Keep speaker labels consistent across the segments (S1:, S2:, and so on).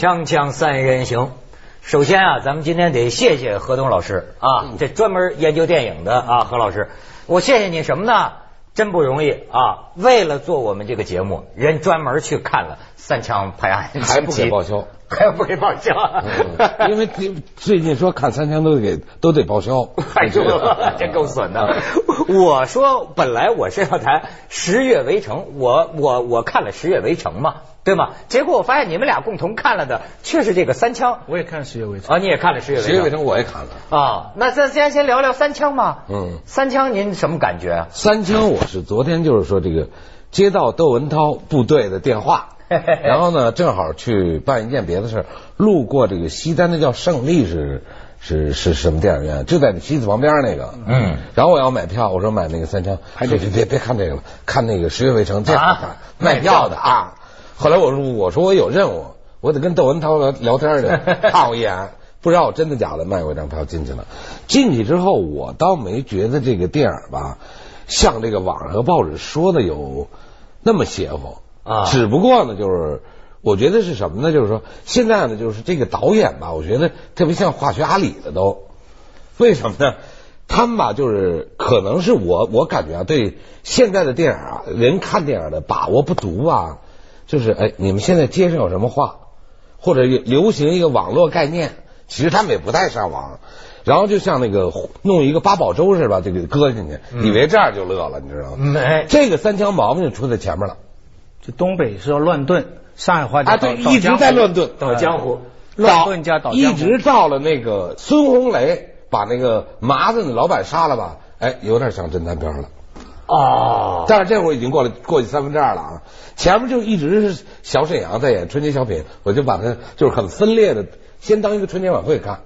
S1: 锵锵三人行，首先啊，咱们今天得谢谢何东老师啊，这专门研究电影的啊，何老师，我谢谢你什么呢？真不容易啊！为了做我们这个节目，人专门去看了《三枪拍案》
S2: 还不给报销，
S1: 还不给报销，
S2: 因为最 近说看《三枪》都得给都得报销，
S1: 太重了，真够损的。我说本来我是要谈《十月围城》，我我我看了《十月围城》嘛。对吗？结果我发现你们俩共同看了的却是这个三枪。
S3: 我也看《十月围城》
S1: 啊，你也看了《十月围城》。
S2: 十月围城我也看了
S1: 啊。那咱先先聊聊三枪嘛。嗯。三枪您什么感觉啊？
S2: 三枪我是昨天就是说这个接到窦文涛部队的电话，然后呢正好去办一件别的事路过这个西单，那叫胜利是是是什么电影院？就在西子旁边那个。嗯。然后我要买票，我说买那个三枪，别别别别看这个了，看那个《十月围城》这好看，卖票的啊。后来我说我说我有任务，我得跟窦文涛聊聊天去，看我一眼，不知道我真的假的，卖我一张票进去了。进去之后，我倒没觉得这个电影吧，像这个网上和报纸说的有那么邪乎啊。只不过呢，就是我觉得是什么呢？就是说现在呢，就是这个导演吧，我觉得特别像化学阿里的都。为什么呢？他们吧，就是可能是我我感觉啊，对现在的电影啊，人看电影的把握不足啊。就是哎，你们现在街上有什么话，或者流行一个网络概念，其实他们也不太上网，然后就像那个弄一个八宝粥似的，就给搁进去，以为这样就乐了，你知道吗？
S1: 没，
S2: 这个三枪毛病就出在前面了。
S3: 就东北是要乱炖，上海话叫
S2: 啊，对，一直在乱炖，
S1: 倒江湖，
S3: 乱炖加倒江
S2: 湖，一直到了那个孙红雷把那个麻子的老板杀了吧？哎，有点像侦探片了。
S1: 哦，
S2: 但是这会儿已经过了过去三分之二了啊！前面就一直是小沈阳在演春节小品，我就把它就是很分裂的，先当一个春节晚会看，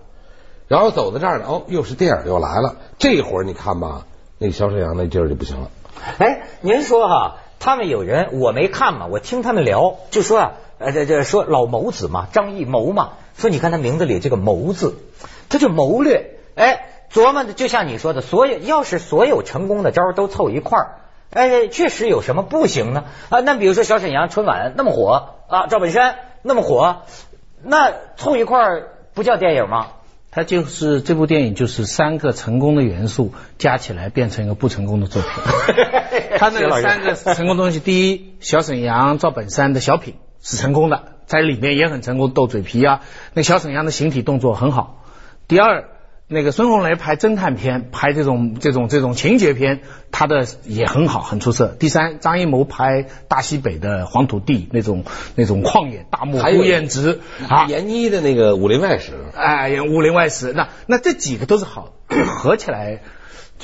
S2: 然后走到这儿呢，哦，又是电影又来了。这会儿你看吧，那小沈阳那劲儿就不行了。
S1: 哎，您说哈，他们有人我没看嘛，我听他们聊，就说啊，呃，这这说老谋子嘛，张艺谋嘛，说你看他名字里这个谋字，他就谋略，哎。琢磨的就像你说的，所有要是所有成功的招都凑一块儿，哎，确实有什么不行呢？啊，那比如说小沈阳春晚那么火啊，赵本山那么火，那凑一块儿不叫电影吗？
S3: 它就是这部电影，就是三个成功的元素加起来变成一个不成功的作品。他那三个成功东西，第一，小沈阳、赵本山的小品是成功的，在里面也很成功，斗嘴皮啊，那小沈阳的形体动作很好。第二。那个孙红雷拍侦探片，拍这种这种这种情节片，他的也很好，很出色。第三，张艺谋拍大西北的黄土地那种那种旷野大漠孤雁直
S2: 啊，闫妮的那个《武林外史》
S3: 哎，《武林外史》那那这几个都是好，合起来。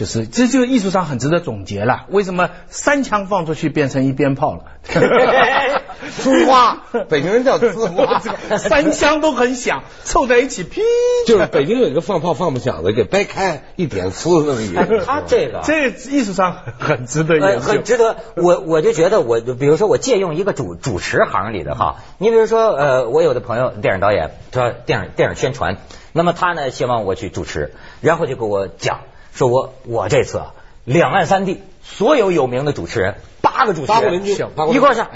S3: 就是这就艺术上很值得总结了。为什么三枪放出去变成一鞭炮了？
S2: 呲花，北京人叫呲花，
S3: 三枪都很响，凑在一起，噼！
S2: 就是北京有一个放炮放不响的，给掰开一点，呲那么一个。
S1: 他这个
S3: 这艺术上很值得研究，
S1: 很值得。我我就觉得，我比如说我借用一个主主持行里的哈，你比如说呃，我有的朋友电影导演，他电影电影宣传，那么他呢希望我去主持，然后就给我讲。说我我这次啊两岸三地所有有名的主持人八个主持人一块上，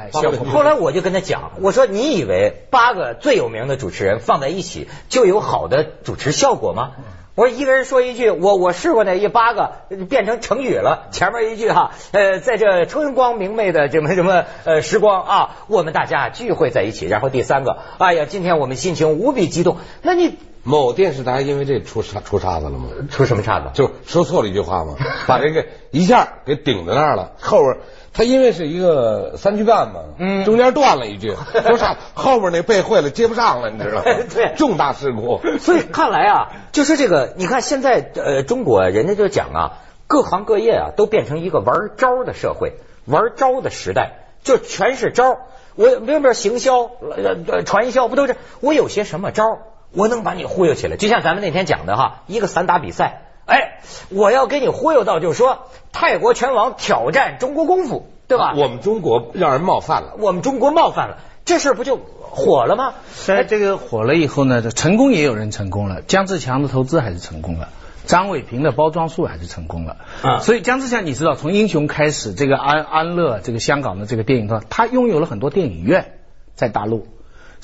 S1: 后来我就跟他讲，我说你以为八个最有名的主持人放在一起就有好的主持效果吗？我说一个人说一句，我我试过那一八个变成成语了，前面一句哈，呃，在这春光明媚的什么什么呃时光啊，我们大家聚会在一起，然后第三个，哎呀，今天我们心情无比激动，那你。
S2: 某电视台因为这出岔出岔子了吗？
S1: 出什么岔子？
S2: 就说错了一句话吗？把这个一下给顶在那儿了。后边他因为是一个三句半嘛，嗯，中间断了一句，说啥？后边那背会了接不上了，你知道吗？
S1: 对，
S2: 重大事故。
S1: 所以看来啊，就是这个，你看现在呃，中国人家就讲啊，各行各业啊都变成一个玩招的社会，玩招的时代，就全是招。我明明行销、呃传销不都是？我有些什么招？我能把你忽悠起来，就像咱们那天讲的哈，一个散打比赛，哎，我要给你忽悠到，就是说泰国拳王挑战中国功夫，对吧？
S2: 我们中国让人冒犯了，
S1: 我们中国冒犯了，这事不就火了吗？
S3: 在这个火了以后呢，成功也有人成功了，姜志强的投资还是成功了，张伟平的包装术还是成功了啊。所以姜志强，你知道，从英雄开始，这个安安乐，这个香港的这个电影，他他拥有了很多电影院在大陆。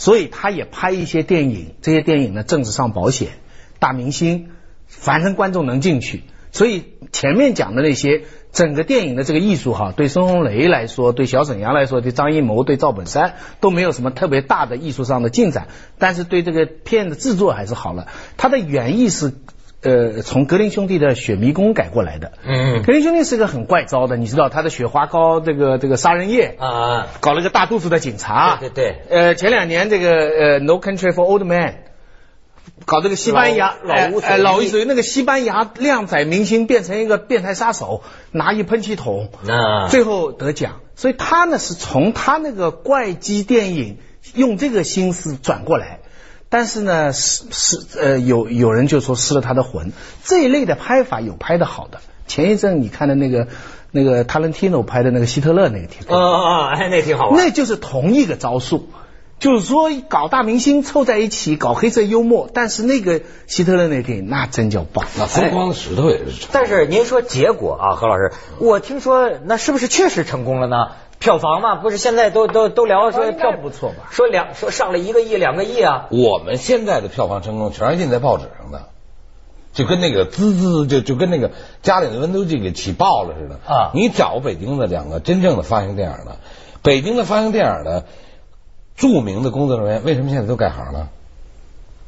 S3: 所以他也拍一些电影，这些电影呢政治上保险，大明星，反正观众能进去。所以前面讲的那些整个电影的这个艺术哈，对孙红雷来说，对小沈阳来说，对张艺谋，对赵本山都没有什么特别大的艺术上的进展，但是对这个片子制作还是好了。他的原意是呃从格林兄弟的《雪迷宫》改过来的。
S1: 嗯
S3: 格林兄弟是个很怪招的，你知道他的雪花膏这个这个杀人夜
S1: 啊，
S3: 搞了个大肚子的警察。
S1: 对对对
S3: 呃，前两年这个呃《No Country for Old Men》。搞这个西班牙
S1: 老老无所依
S3: 哎老无所依那个西班牙靓仔明星变成一个变态杀手，拿一喷气筒，
S1: 啊
S3: 最后得奖。所以他呢是从他那个怪机电影用这个心思转过来，但是呢失失呃有有人就说失了他的魂。这一类的拍法有拍的好的，前一阵你看的那个那个塔伦蒂诺拍的那个希特勒那个挺
S1: 啊啊，哎，那挺好玩。
S3: 那就是同一个招数，就是说搞大明星凑在一起搞黑色幽默，但是那个希特勒那个电影那真叫棒。
S2: 那疯狂的石头也是。
S1: 但是您说结果啊，何老师，我听说那是不是确实成功了呢？票房嘛，不是现在都都都聊说票
S3: 不错吧
S1: 说两说上了一个亿两个亿啊，
S2: 我们现在的票房成功全是印在报纸上的，就跟那个滋滋就就跟那个家里的温度计给起爆了似的
S1: 啊
S2: 你找北京的两个真正的发行电影的，北京的发行电影的著名的工作人员为什么现在都改行了？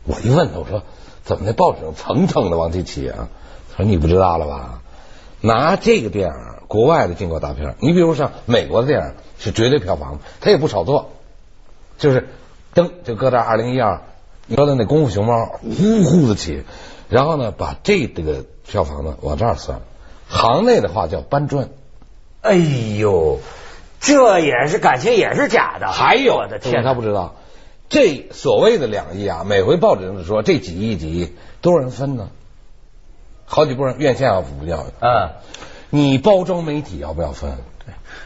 S2: 我一问他，我说怎么那报纸上层层的往起起啊？他说你不知道了吧？拿这个电影，国外的进口大片，你比如像美国的电影是绝对票房，他也不炒作，就是噔就搁这二零一二，你说的那功夫熊猫呼呼的起，然后呢把这这个票房呢往这儿算，行内的话叫搬砖。
S1: 哎呦，这也是感情也是假的。
S2: 还有
S1: 我的天，
S2: 他不知道，这所谓的两亿啊，每回报纸上说这几亿几亿多少人分呢？好几波人，院线要不掉？
S1: 嗯，
S2: 你包装媒体要不要分？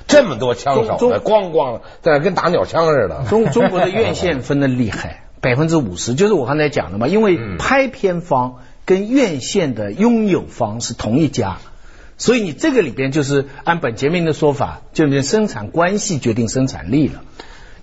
S2: 这么多枪手咣咣在那跟打鸟枪似的。
S3: 中中国的院线分的厉害，百分之五十，就是我刚才讲的嘛，因为
S1: 嗯
S3: 拍片方跟院线的拥有方是同一家。所以你这个里边就是按本杰明的说法，就是生产关系决定生产力了。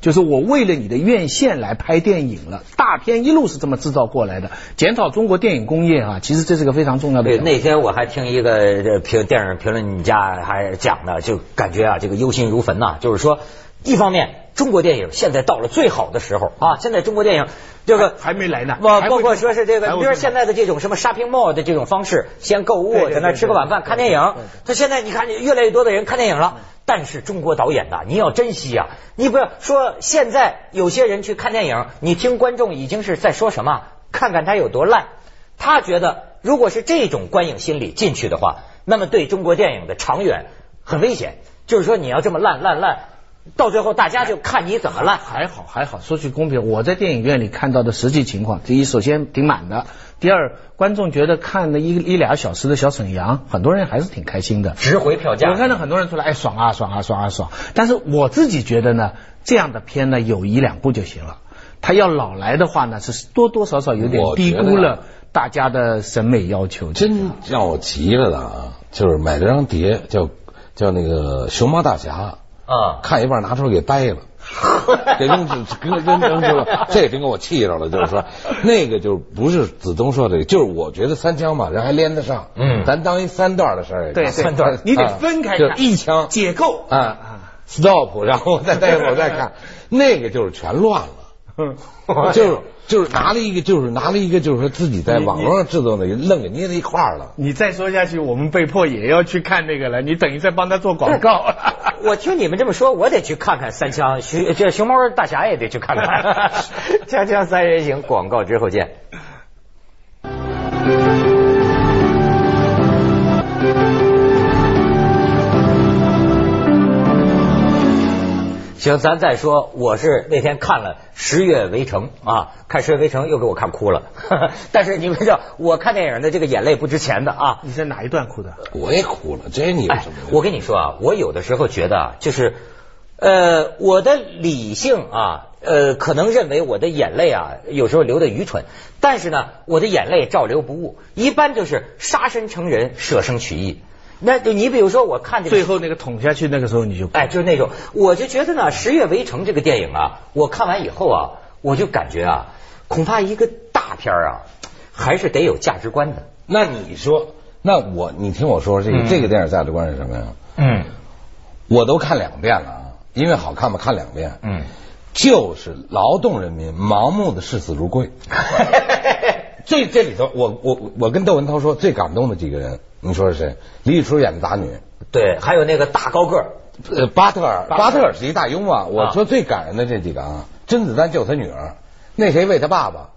S3: 就是我为了你的院线来拍电影了，大片一路是这么制造过来的。检讨中国电影工业啊，其实这是个非常重要的
S1: 对，那天我还听一个呃评电影评论家还讲的，就感觉啊，这个忧心如焚呐、就是说，一方面中国电影现在到了最好的时候啊，现在中国电影这个
S3: 还没来呢
S1: 包包括说是这个，你比如说现在的这种什么 shopping mall 的这种方式，先购物在那儿吃个晚饭，看电影。他现在你看，越来越多的人看电影了。但是中国导演呐，你要珍惜啊！你不要说现在有些人去看电影，你听观众已经是在说什么，看看他有多烂。他觉得，如果是这种观影心理进去的话，那么对中国电影的长远很危险。就是说，你要这么烂烂烂，到最后大家就看你怎么烂。
S3: 还好还好，说句公平，我在电影院里看到的实际情况，第一，首先挺满的；第二，观众觉得看了一一俩小时的小沈阳，很多人还是挺开心的。
S1: 值回票价。
S3: 我看到很多人出来，哎，爽啊爽啊爽啊爽！但是我自己觉得呢，这样的片呢，有一两部就行了。他要老来的话呢，是多多少少有点低估了大家的审美要求。
S2: 真让我急了的啊，就是买了张碟，叫叫那个《熊猫大侠》，
S1: 啊，
S2: 看一半拿出来给掰了。给扔扔扔扔出了，这真给我气着了。就是说，那个就不是子东说的，就是我觉得三枪嘛，人还连得上。
S1: 嗯
S2: 咱当一三段的事儿也
S3: 对
S2: 三
S3: 段，你得分开
S2: 就
S3: 看，
S2: 一枪
S3: 解构
S2: 啊，stop，然后再待会儿再看，那个就是全乱了。就是就是拿了一个，就是拿了一个，就是说自己在网络上制作的，愣给捏在一块儿了。
S3: 你再说下去，我们被迫也要去看那个了。你等于在帮他做广告。
S1: 我听你们这么说，我得去看看三枪，熊这熊猫大侠也得去看看。锵锵三人行，广告之后见。行，咱再说，我是那天看了《十月围城》啊，看《十月围城》又给我看哭了。但是你们知道，我看电影的这个眼泪不值钱的啊。
S3: 你在哪一段哭的？
S2: 我也哭了，这你有
S1: 哎
S2: 什么？，
S1: 我跟你说啊，我有的时候觉得啊，就是呃，我的理性啊，呃，可能认为我的眼泪啊，有时候流的愚蠢，但是呢，我的眼泪照流不误，一般就是杀身成仁，舍生取义。那就你比如说，我看这个
S3: 最后那个捅下去，那个时候你就
S1: 哎，就是那种，我就觉得呢，《十月围城》这个电影啊，我看完以后啊，我就感觉啊，恐怕一个大片啊，还是得有价值观的。
S2: 那你说，那我你听我说，这个、
S1: 嗯
S2: 这个电影价值观是什么呀？
S1: 嗯
S2: 我都看两遍了啊，因为好看嘛，看两遍。
S1: 嗯，
S2: 就是劳动人民盲目的视死如归。这这里头，我我我跟窦文涛说最感动的几个人，你说是谁？李宇春演的打女，
S1: 对，还有那个大高个儿，
S2: 呃，巴特尔，
S1: 巴特尔
S2: 是一大庸啊。我说最感人的这几个啊，甄子丹救他女儿，那谁为他爸爸？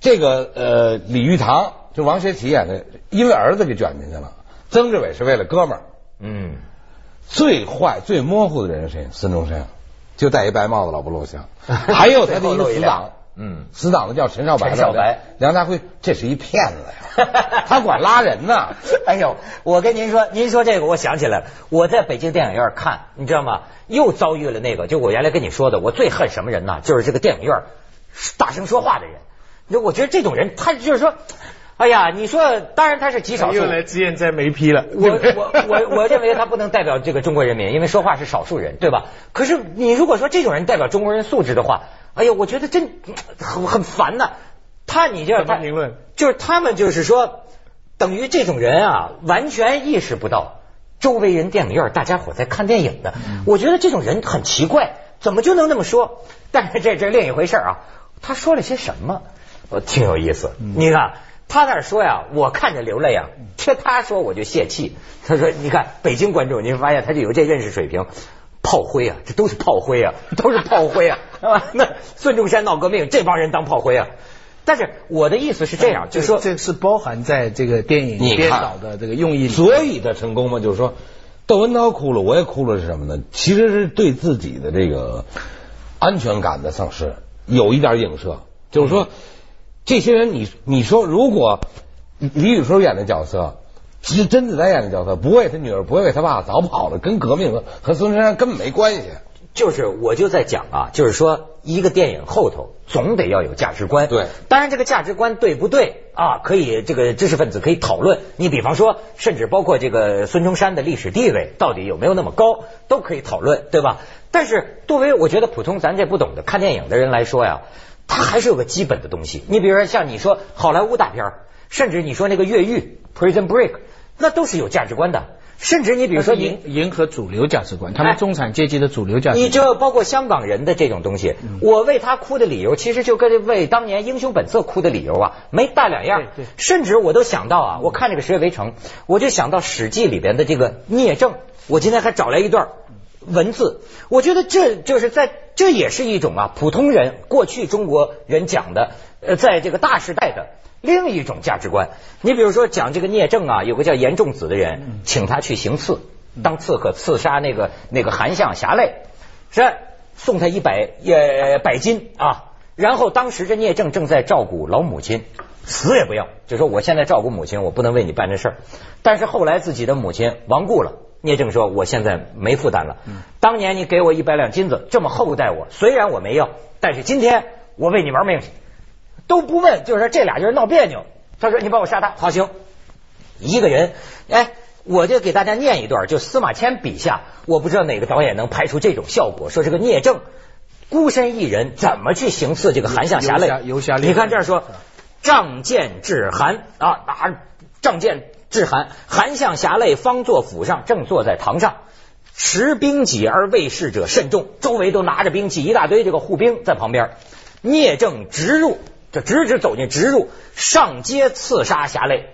S2: 这个呃，李玉堂就王学圻演的，因为儿子给卷进去了。曾志伟是为了哥们儿。
S1: 嗯，
S2: 最坏、最模糊的人是谁？孙中山，就戴一白帽子，老不露相。还有他的一个死党，
S1: 嗯，
S2: 死党的叫陈少白，
S1: 陈少白，
S2: 梁家辉，这是一骗子呀，他管拉人呢。
S1: 哎呦，我跟您说，您说这个，我想起来了，我在北京电影院看，你知道吗？又遭遇了那个，就我原来跟你说的，我最恨什么人呢？就是这个电影院大声说话的人。那我觉得这种人，他就是说，哎呀，你说，当然他是极少数。
S3: 又来自愿在没批了。
S1: 我我我我认为他不能代表这个中国人民，因为说话是少数人，对吧？可是你如果说这种人代表中国人素质的话，哎呀，我觉得真很很烦呐。他你这
S3: 怎么评论？
S1: 就是他们就是说，等于这种人啊，完全意识不到周围人电影院大家伙在看电影的。我觉得这种人很奇怪，怎么就能那么说？但是这这另一回事啊。他说了些什么？我挺有意思。你看他那儿说呀，我看着流泪啊，听他说我就泄气。他说：“你看北京观众，你会发现他就有这认识水平。”炮灰啊，这都是炮灰啊，都是炮灰啊！啊，那孙中山闹革命，这帮人当炮灰啊。但是我的意思是这样，就是说
S3: 这是包含在这个电影编导的这个用意里。
S2: 所以他成功嘛，就是说窦文涛哭了，我也哭了，是什么呢？其实是对自己的这个安全感的丧失有一点影射，就是说这些人，你你说如果李宇春演的角色。其实甄子丹演的角色不为他女儿，不为他爸，早跑了，跟革命和和孙中山根本没关系。
S1: 就是我就在讲啊，就是说一个电影后头总得要有价值观。
S2: 对，
S1: 当然这个价值观对不对啊，可以这个知识分子可以讨论。你比方说，甚至包括这个孙中山的历史地位到底有没有那么高，都可以讨论，对吧？但是作为我觉得普通咱这不懂的看电影的人来说呀，他还是有个基本的东西。你比如说像你说好莱坞大片，甚至你说那个越狱 Prison Break。那都是有价值观的，甚至你比如说
S3: 迎迎合主流价值观，他们中产阶级的主流价值观。
S1: 你这包括香港人的这种东西，嗯、我为他哭的理由，其实就跟为当年《英雄本色》哭的理由啊，没大两样。
S3: 对对
S1: 甚至我都想到啊，我看这个《十月围城》，我就想到《史记》里边的这个聂政，我今天还找来一段文字，我觉得这就是在这也是一种啊，普通人过去中国人讲的，呃，在这个大时代的。另一种价值观，你比如说讲这个聂政啊，有个叫严仲子的人，请他去行刺，当刺客刺杀那个那个韩相侠类，是送他一百呃百金啊。然后当时这聂政正在照顾老母亲，死也不要，就说我现在照顾母亲，我不能为你办这事儿。但是后来自己的母亲亡故了，聂政说我现在没负担了。当年你给我一百两金子，这么厚待我，虽然我没要，但是今天我为你玩命。都不问，就是说这俩人闹别扭。他说：“你把我杀他，好行。”一个人，哎，我就给大家念一段，就司马迁笔下，我不知道哪个导演能拍出这种效果。说这个聂政孤身一人怎么去行刺这个韩相侠类？
S3: 游侠
S1: 你看这儿说，仗剑至韩啊，拿仗剑至韩，韩相侠类方坐府上，正坐在堂上，持兵戟而卫士者甚众，周围都拿着兵器，一大堆这个护兵在旁边。聂政直入。就直直走进，直入上街刺杀侠类，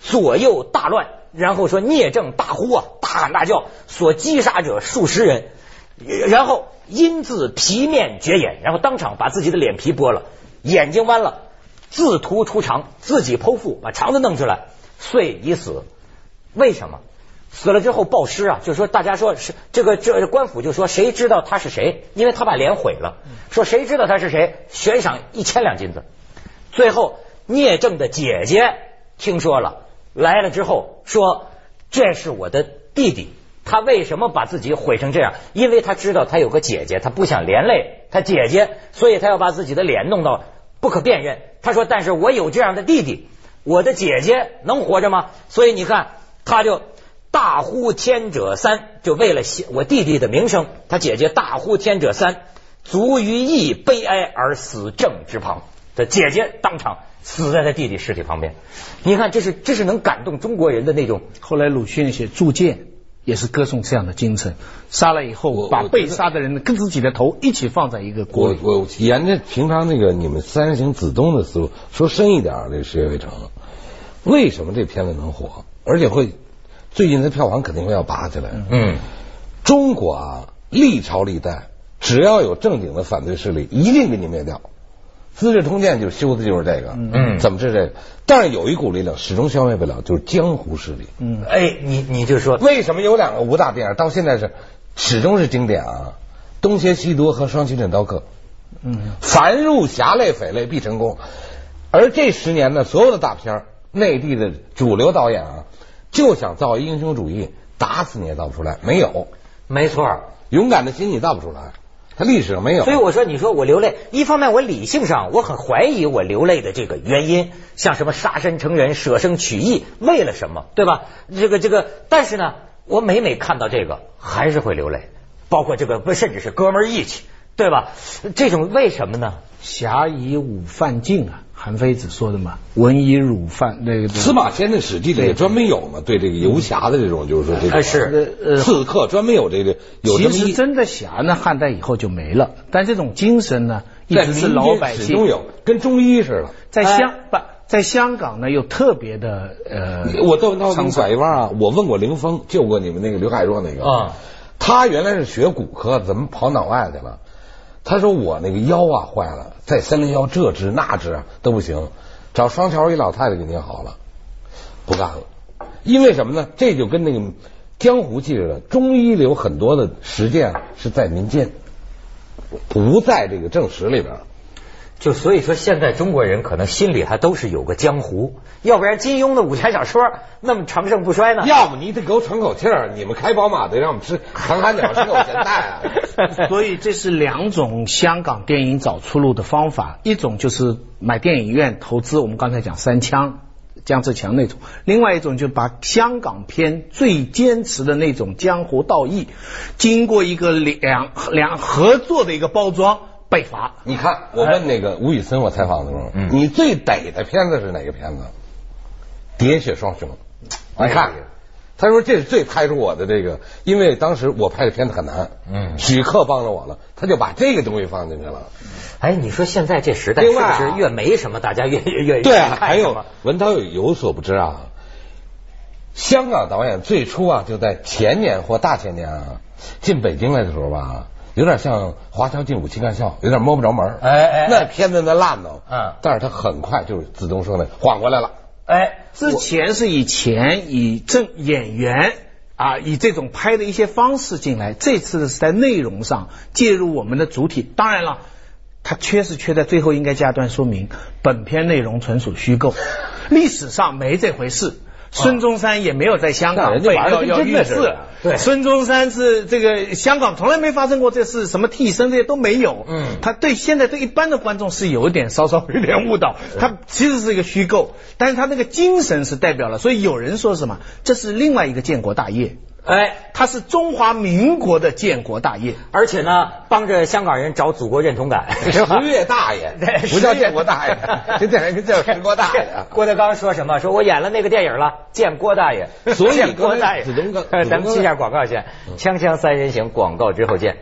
S1: 左右大乱。然后说聂政大呼啊，大喊大叫，所击杀者数十人。然后因自皮面绝眼，然后当场把自己的脸皮剥了，眼睛剜了，自屠出肠，自己剖腹把肠子弄出来，遂已死。为什么？死了之后暴尸啊，就说大家说是这个这官府就说谁知道他是谁，因为他把脸毁了，说谁知道他是谁，悬赏一千两金子。最后，聂政的姐姐听说了，来了之后说：“这是我的弟弟，他为什么把自己毁成这样？因为他知道他有个姐姐，他不想连累他姐姐，所以他要把自己的脸弄到不可辨认。他说：‘但是我有这样的弟弟，我的姐姐能活着吗？’所以你看，他就大呼天者三，就为了我弟弟的名声，他姐姐大呼天者三，卒于义悲哀而死正之旁。的姐姐当场死在他弟弟尸体旁边。你看，这是这是能感动中国人的那种。
S3: 后来鲁迅写《铸剑》也是歌颂这样的精神。杀了以后，把被杀的人跟自己的头一起放在一个锅里。
S2: 我我沿着平常那个你们三人行子东的思路说深一点，这《十月围城》为什么这片子能火，而且会最近的票房肯定会要拔起来？
S1: 嗯，
S2: 中国啊，历朝历代只要有正经的反对势力，一定给你灭掉。《资治通鉴》就修的就是这个，
S1: 嗯，
S2: 怎么是这个？但是有一股力量始终消灭不了，就是江湖势力。
S1: 嗯，哎，你你就说
S2: 为什么有两个武打电影到现在是始终是经典啊？《东邪西毒》和《双旗镇刀客》。
S3: 嗯，
S2: 凡入侠类匪类必成功。而这十年呢，所有的大片，内地的主流导演啊，就想造英雄主义，打死你也造不出来，没有。
S1: 没错，
S2: 勇敢的心你造不出来。他历史上没有，
S1: 所以我说，你说我流泪，一方面我理性上我很怀疑我流泪的这个原因，像什么杀身成仁、舍生取义，为了什么，对吧？这个这个，但是呢，我每每看到这个，还是会流泪，包括这个不，甚至是哥们义气，对吧？这种为什么呢？
S3: 侠以武犯禁啊。韩非子说的嘛，文以儒犯那个
S2: 司马迁的《史记》里专门有嘛，对这个游侠的这种，就是说这个
S1: 是。
S2: 刺客专门有这个。
S3: 其实真的侠呢，汉代以后就没了，但这种精神呢，一直是老百姓
S2: 始终有，跟中医似的。
S3: 在香不在香港呢，又特别的呃，
S2: 我窦文涛给你拐一弯啊，我问过凌峰，救过你们那个刘海若那个。
S1: 啊，
S2: 他原来是学骨科，怎么跑脑外去了？他说我那个腰啊坏了，在三零幺这支那治都不行，找双桥一老太太给您好了，不干了。因为什么呢？这就跟那个江湖气似的，中医里有很多的实践是在民间，不在这个正史里边。
S1: 就所以说，现在中国人可能心里还都是有个江湖，要不然金庸的武侠小说那么长盛不衰呢？
S2: 要么你得给我喘口气儿，你们开宝马的让我们吃长寒鸟，吃口咸菜
S3: 啊！所以这是两种香港电影找出路的方法，一种就是买电影院投资，我们刚才讲三枪姜志强那种；另外一种就把香港片最坚持的那种江湖道义，经过一个两两合作的一个包装。被罚。
S2: 你看，我问那个吴宇森，我采访的时候，你最逮的片子是哪个片子？喋血双雄。你看，他说这是最拍出我的这个，因为当时我拍的片子很难。嗯。许克帮了我了，他就把这个东西放进去了。
S1: 哎，你说现在这时代是不是越没什么，大家越越越
S2: 对？还有文涛有有所不知啊，香港导演最初啊，就在前年或大前年啊，进北京来的时候吧。有点像华侨进武器干校，有点摸不着门
S1: 哎哎，
S2: 那片子那烂呢，
S1: 嗯，
S2: 但是他很快就是子东说的缓过来了。
S1: 哎，
S3: 之前是以前以正演员啊，以这种拍的一些方式进来，这次是在内容上介入我们的主体。当然了，他缺是缺在最后应该加段说明，本片内容纯属虚构，历史上没这回事。孙中山也没有在香港被要要遇刺，
S1: 对，
S3: 孙中山是这个香港从来没发生过这事，什么替身这些都没有。嗯，他对现在对一般的观众是有一点稍稍有点误导，他其实是一个虚构，但是他那个精神是代表了，所以有人说什么，这是另外一个建国大业。
S1: 哎，
S3: 他是中华民国的建国大业，
S1: 而且呢，帮着香港人找祖国认同感。
S2: 十月大爷，不叫建国大爷，这电影叫建国大爷。
S1: 郭德纲说什么？说我演了那个电影了，建郭大爷。
S2: 所以
S1: 建国大爷。
S2: 子东哥，
S1: 咱们记下广告先，锵锵三人行广告之后见。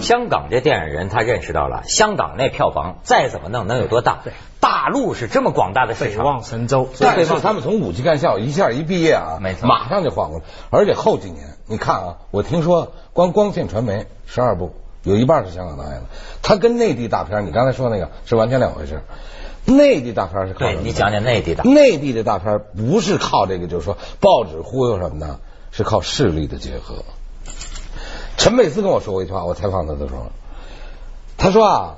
S1: 香港这电影人他认识到了，香港那票房再怎么弄能有多大？
S3: 对，
S1: 大陆是这么广大的市场，
S3: 北望神州。
S2: 但是他们从五级干校一下一毕业啊，
S1: 没错，
S2: 马上就缓过来。而且后几年，你看啊，我听说光光线传媒十二部，有一半是香港导演的。他跟内地大片，你刚才说那个是完全两回事。内地大片是靠
S1: 对你讲讲内地的，
S2: 内地的大片不是靠这个，就是说报纸忽悠什么的，是靠势力的结合。陈佩斯跟我说过一句话，我采访他的时候，他说啊，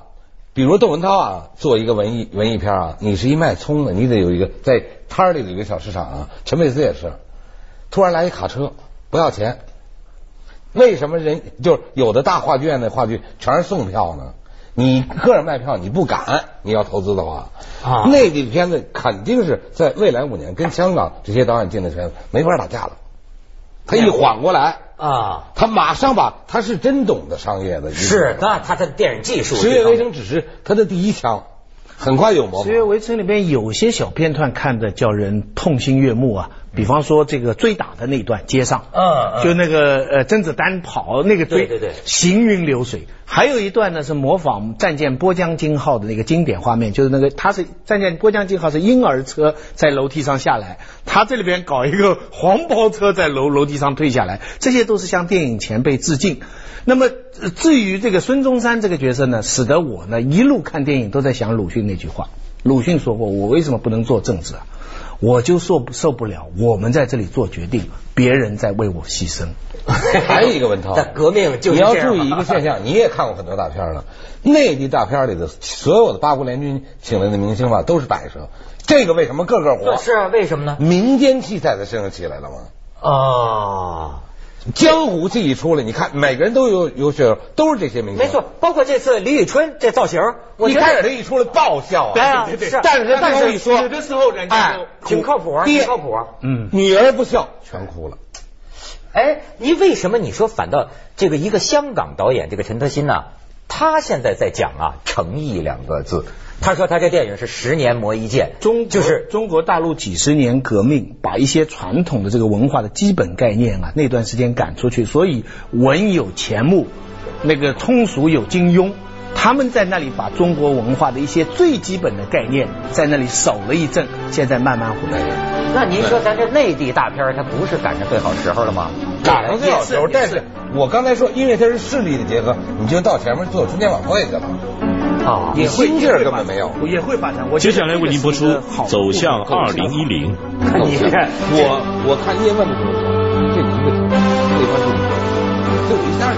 S2: 比如窦文涛啊，做一个文艺文艺片啊，你是一卖葱的，你得有一个在摊里的一个小市场啊。陈佩斯也是，突然来一卡车不要钱，为什么人就是有的大话剧院的话剧全是送票呢？你个人卖票你不敢，你要投资的话，
S1: 啊
S2: 内地的片子肯定是在未来五年跟香港这些导演进的圈子没法打架了。他一缓过来，
S1: 啊，
S2: 他马上把他是真懂得商业的，
S1: 是，那他的电影技术，
S2: 十月围城只是他的第一枪，很快有模《仿
S3: 十。月围城》里边有些小片段看的叫人痛心悦目啊，比方说这个追打的那段街上，
S1: 嗯嗯
S3: 就那个呃甄子丹跑那个追，
S1: 对对对
S3: 行云流水。还有一段呢是模仿战舰波江金号的那个经典画面，就是那个他是战舰波江金号是婴儿车在楼梯上下来，他这里边搞一个黄包车在楼楼梯上退下来，这些都是向电影前辈致敬。那么呃至于这个孙中山这个角色呢，使得我呢一路看电影都在想鲁迅那句话。鲁迅说过：“我为什么不能做政治啊？我就受受不了，我们在这里做决定，别人在为我牺牲。
S2: 还有一个问题，
S1: 但革命就是
S2: 你要注意一个现象，你也看过很多大片了，内地大片里的所有的八国联军请来的明星吧，都是摆设。这个为什么个个火？
S1: 是啊，为什么呢？
S2: 民间气在他身上起来了吗？
S1: 哦，
S2: 江湖气一出来，你看每个人都有有血肉，都是这些明星。
S1: 没错，，包括这次李宇春这造型，我
S2: 一开始他一出来爆笑啊，
S1: 对啊
S2: 对对
S1: 是
S2: 但是他
S3: 但是
S2: 一说，
S3: 有的时候人家
S1: 挺靠谱，
S2: 爹
S1: 挺靠谱。
S3: 嗯，
S2: 女儿不笑，全哭了。
S1: 哎，你为什么你说反倒这个一个香港导演这个陈德新呢？他现在在讲啊诚意两个字。他说他这电影是十年磨一剑，
S3: 中
S1: 就是
S3: 中国大陆几十年革命，把一些传统的这个文化的基本概念啊，那段时间赶出去，所以文有钱穆，那个通俗有金庸，他们在那里把中国文化的一些最基本的概念在那里守了一阵，现在慢慢回来。
S1: 那您说咱这内地大片儿，它不是赶上最好时候了吗？
S2: 赶上最好时候，
S3: 也是
S2: 但是我刚才说，因为它是势力的结合，你就到前面做春节晚会去了。
S1: 啊
S2: 你心劲儿根本没有。
S3: 也会发展。我
S4: 接下来为您播出《走向
S3: 二
S4: 二零一零》。
S1: 你看
S2: 我我看叶问的时候，这一个这一关注。